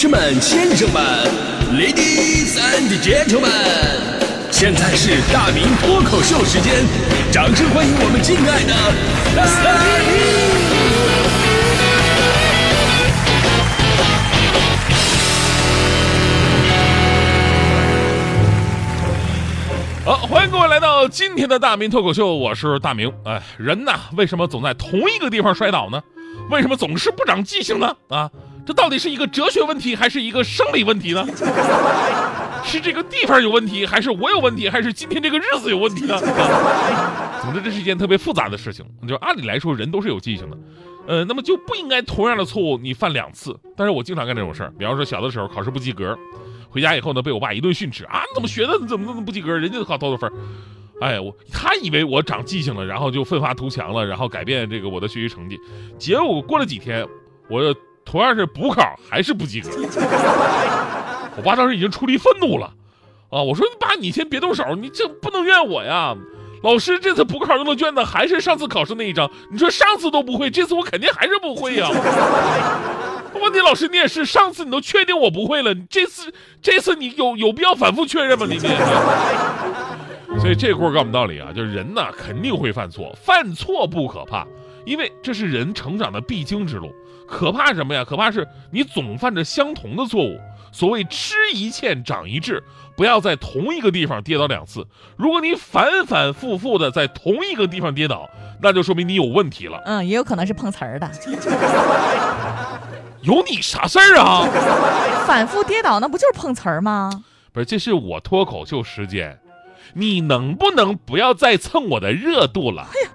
士们、先生们，Ladies and Gentlemen，现在是大明脱口秀时间，掌声欢迎我们敬爱的大明！好，欢迎各位来到今天的大明脱口秀，我是大明。哎，人呐，为什么总在同一个地方摔倒呢？为什么总是不长记性呢？啊，这到底是一个哲学问题，还是一个生理问题呢？是这个地方有问题，还是我有问题，还是今天这个日子有问题呢？总之，这是一件特别复杂的事情。就按理来说，人都是有记性的，呃，那么就不应该同样的错误你犯两次。但是我经常干这种事儿，比方说小的时候考试不及格。回家以后呢，被我爸一顿训斥啊！你怎么学的？你怎么那么不及格？人家都考多少分？哎，我他以为我长记性了，然后就奋发图强了，然后改变这个我的学习成绩。结果过了几天，我同样是补考还是不及格。我爸当时已经出离愤怒了啊！我说爸，你先别动手，你这不能怨我呀。老师这次补考用的卷子还是上次考试那一张，你说上次都不会，这次我肯定还是不会呀。问题老师，你也是上次你都确定我不会了，这次这次你有有必要反复确认吗？你你，所以这故事告诉我们道理啊，就是人呢肯定会犯错，犯错不可怕，因为这是人成长的必经之路。可怕什么呀？可怕是你总犯着相同的错误。所谓吃一堑长一智，不要在同一个地方跌倒两次。如果你反反复复的在同一个地方跌倒，那就说明你有问题了。嗯，也有可能是碰瓷儿的。有你啥事儿啊？反复跌倒，那不就是碰瓷儿吗？不是，这是我脱口秀时间，你能不能不要再蹭我的热度了？哎呀，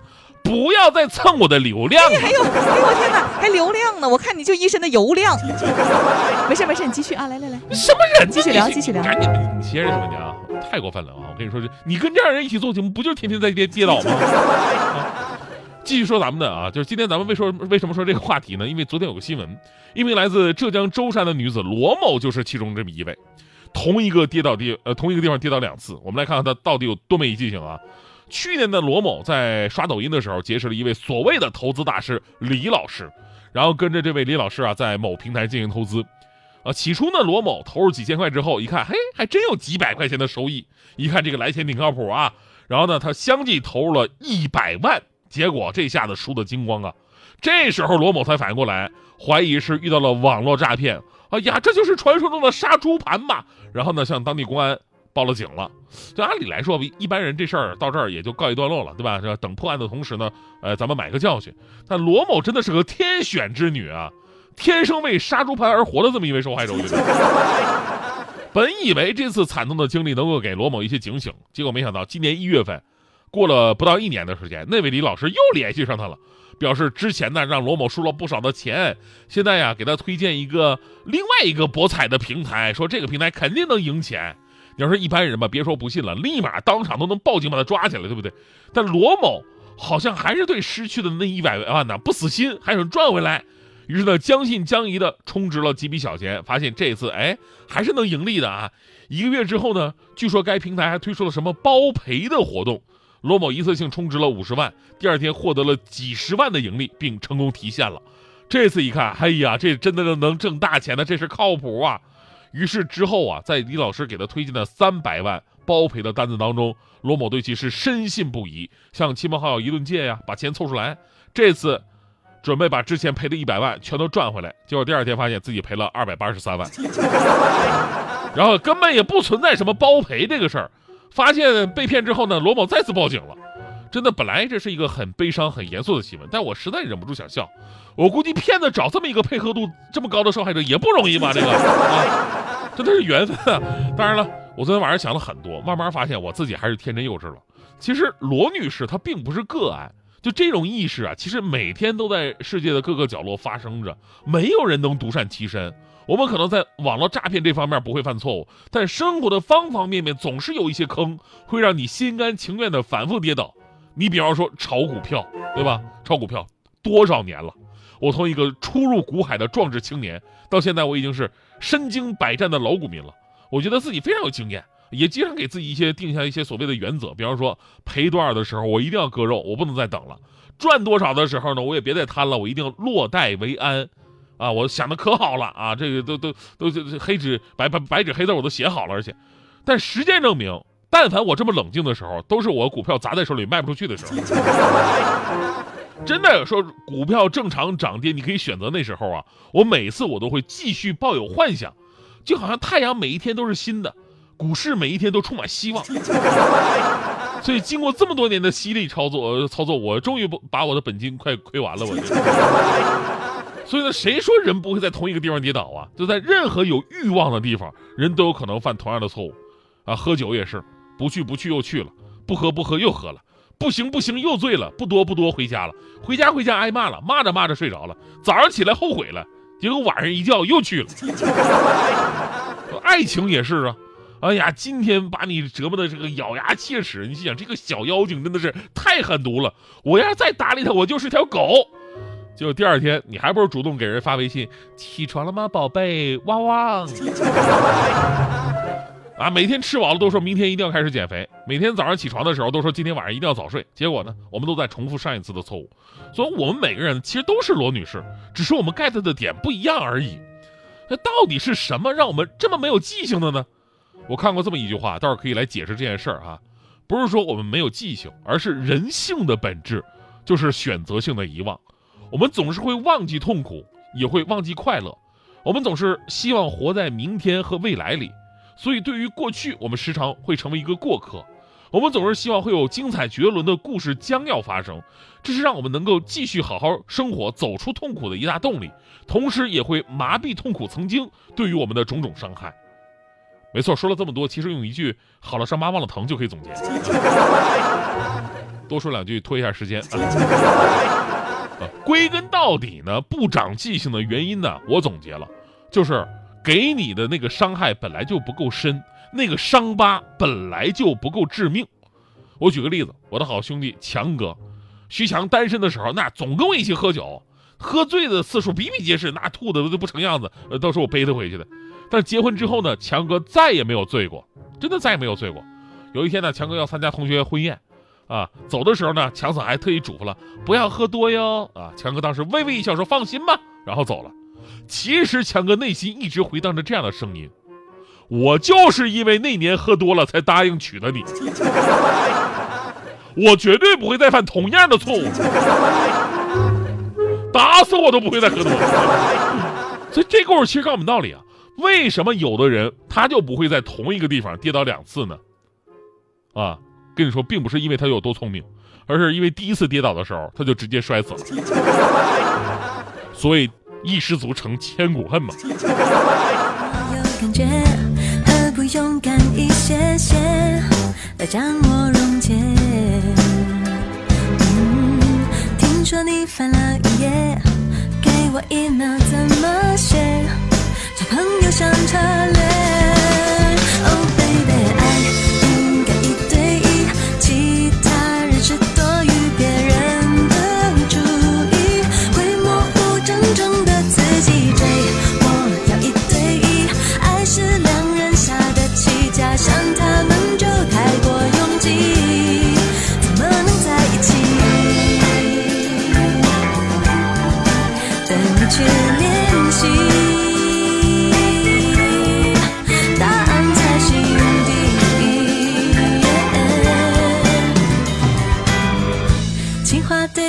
不要再蹭我的流量！哎呦，哎呦，我天哪，还流量呢？我看你就一身的油量。没事没事，你继续啊，来来来，什么人？继续聊，继续聊。赶紧，你歇着去吧，你啊，太过分了啊！我跟你说，这你跟这样人一起做节目，不就是天天在跌跌倒吗？继续说咱们的啊，就是今天咱们为说为什么说这个话题呢？因为昨天有个新闻，一名来自浙江舟山的女子罗某就是其中这么一位，同一个跌倒地呃同一个地方跌倒两次。我们来看看她到底有多没记性啊！去年的罗某在刷抖音的时候结识了一位所谓的投资大师李老师，然后跟着这位李老师啊在某平台进行投资。啊，起初呢罗某投入几千块之后，一看嘿还真有几百块钱的收益，一看这个来钱挺靠谱啊，然后呢他相继投入了一百万。结果这下子输得精光啊！这时候罗某才反应过来，怀疑是遇到了网络诈骗。哎呀，这就是传说中的杀猪盘嘛！然后呢，向当地公安报了警了。就按理来说，一般人这事儿到这儿也就告一段落了，对吧？这等破案的同时呢，呃，咱们买个教训。但罗某真的是个天选之女啊，天生为杀猪盘而活的这么一位受害者。我觉得，本以为这次惨痛的经历能够给罗某一些警醒，结果没想到今年一月份。过了不到一年的时间，那位李老师又联系上他了，表示之前呢让罗某输了不少的钱，现在呀给他推荐一个另外一个博彩的平台，说这个平台肯定能赢钱。你要说一般人吧，别说不信了，立马当场都能报警把他抓起来，对不对？但罗某好像还是对失去的那一百万呢不死心，还想赚回来。于是呢将信将疑的充值了几笔小钱，发现这次哎还是能盈利的啊。一个月之后呢，据说该平台还推出了什么包赔的活动。罗某一次性充值了五十万，第二天获得了几十万的盈利，并成功提现了。这次一看，哎呀，这真的能挣大钱的，这是靠谱啊！于是之后啊，在李老师给他推荐的三百万包赔的单子当中，罗某对其是深信不疑，向亲朋好友一顿借呀，把钱凑出来。这次准备把之前赔的一百万全都赚回来，结果第二天发现自己赔了二百八十三万，然后根本也不存在什么包赔这个事儿。发现被骗之后呢，罗某再次报警了。真的，本来这是一个很悲伤、很严肃的新闻，但我实在忍不住想笑。我估计骗子找这么一个配合度这么高的受害者也不容易吧？这个啊，真的是缘分啊！当然了，我昨天晚上想了很多，慢慢发现我自己还是天真幼稚了。其实罗女士她并不是个案，就这种意识啊，其实每天都在世界的各个角落发生着，没有人能独善其身。我们可能在网络诈骗这方面不会犯错误，但生活的方方面面总是有一些坑，会让你心甘情愿的反复跌倒。你比方说炒股票，对吧？炒股票多少年了？我从一个初入股海的壮志青年，到现在我已经是身经百战的老股民了。我觉得自己非常有经验，也经常给自己一些定下一些所谓的原则。比方说赔多少的时候，我一定要割肉，我不能再等了；赚多少的时候呢，我也别再贪了，我一定落袋为安。啊，我想的可好了啊，这个都都都都黑纸白白白纸黑字我都写好了，而且，但实践证明，但凡我这么冷静的时候，都是我股票砸在手里卖不出去的时候。真的说股票正常涨跌，你可以选择那时候啊，我每次我都会继续抱有幻想，就好像太阳每一天都是新的，股市每一天都充满希望。所以经过这么多年的犀利操作，操作我终于不把我的本金快亏完了，我。所以呢，谁说人不会在同一个地方跌倒啊？就在任何有欲望的地方，人都有可能犯同样的错误，啊，喝酒也是，不去不去又去了，不喝不喝又喝了。不行不行，又醉了，不多不多，回家了。回家回家挨骂了，骂着骂着睡着了。早上起来后悔了，结果晚上一觉又去了。爱情也是啊，哎呀，今天把你折磨的这个咬牙切齿，你心想这个小妖精真的是太狠毒了。我要是再搭理他，我就是条狗。结果第二天你还不如主动给人发微信，起床了吗，宝贝？汪汪。啊，每天吃饱了都说明天一定要开始减肥，每天早上起床的时候都说今天晚上一定要早睡。结果呢，我们都在重复上一次的错误。所以，我们每个人其实都是罗女士，只是我们 get 的点不一样而已。那到底是什么让我们这么没有记性的呢？我看过这么一句话，倒是可以来解释这件事儿啊。不是说我们没有记性，而是人性的本质就是选择性的遗忘。我们总是会忘记痛苦，也会忘记快乐。我们总是希望活在明天和未来里。所以，对于过去，我们时常会成为一个过客。我们总是希望会有精彩绝伦的故事将要发生，这是让我们能够继续好好生活、走出痛苦的一大动力，同时也会麻痹痛苦曾经对于我们的种种伤害。没错，说了这么多，其实用一句“好了伤疤忘了疼”就可以总结。多说两句，拖一下时间。归根到底呢，不长记性的原因呢，我总结了，就是。给你的那个伤害本来就不够深，那个伤疤本来就不够致命。我举个例子，我的好兄弟强哥，徐强单身的时候，那总跟我一起喝酒，喝醉的次数比比皆是，那吐的都不成样子，呃都是我背他回去的。但是结婚之后呢，强哥再也没有醉过，真的再也没有醉过。有一天呢，强哥要参加同学婚宴，啊，走的时候呢，强嫂还特意嘱咐了，不要喝多哟。啊，强哥当时微微一笑说：“放心吧。”然后走了。其实强哥内心一直回荡着这样的声音：“我就是因为那年喝多了才答应娶了你，我绝对不会再犯同样的错误，打死我都不会再喝多了。”所以这故事其实告诉我们道理啊：为什么有的人他就不会在同一个地方跌倒两次呢？啊，跟你说，并不是因为他有多聪明，而是因为第一次跌倒的时候他就直接摔死了。所以。一失足成千古恨嘛。有感觉，何不勇敢一些些，来将我溶解？嗯，听说你翻了一页，给我一秒怎么写？交朋友像策略。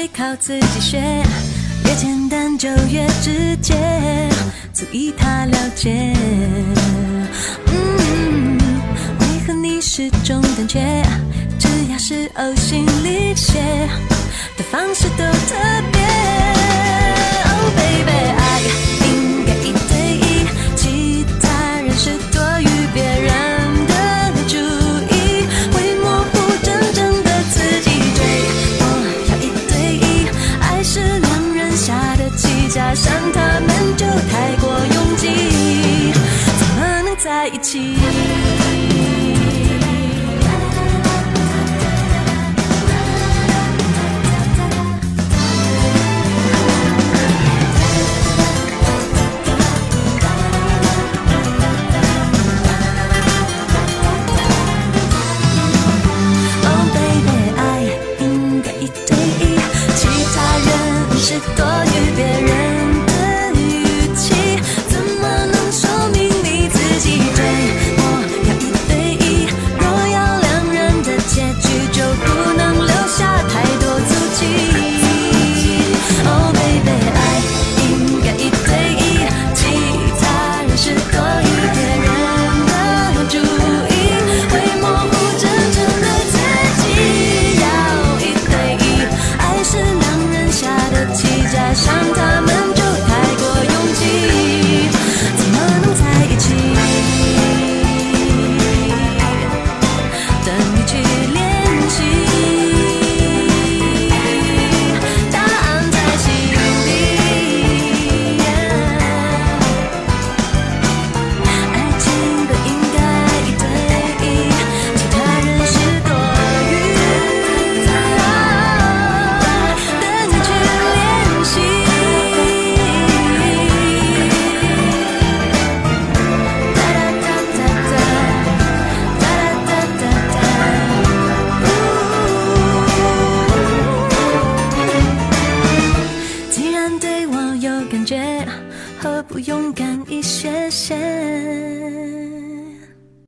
靠自己学，越简单就越直接，足以他了解。嗯，为何你始终胆怯？只要是呕心沥血的方式都特别。一起。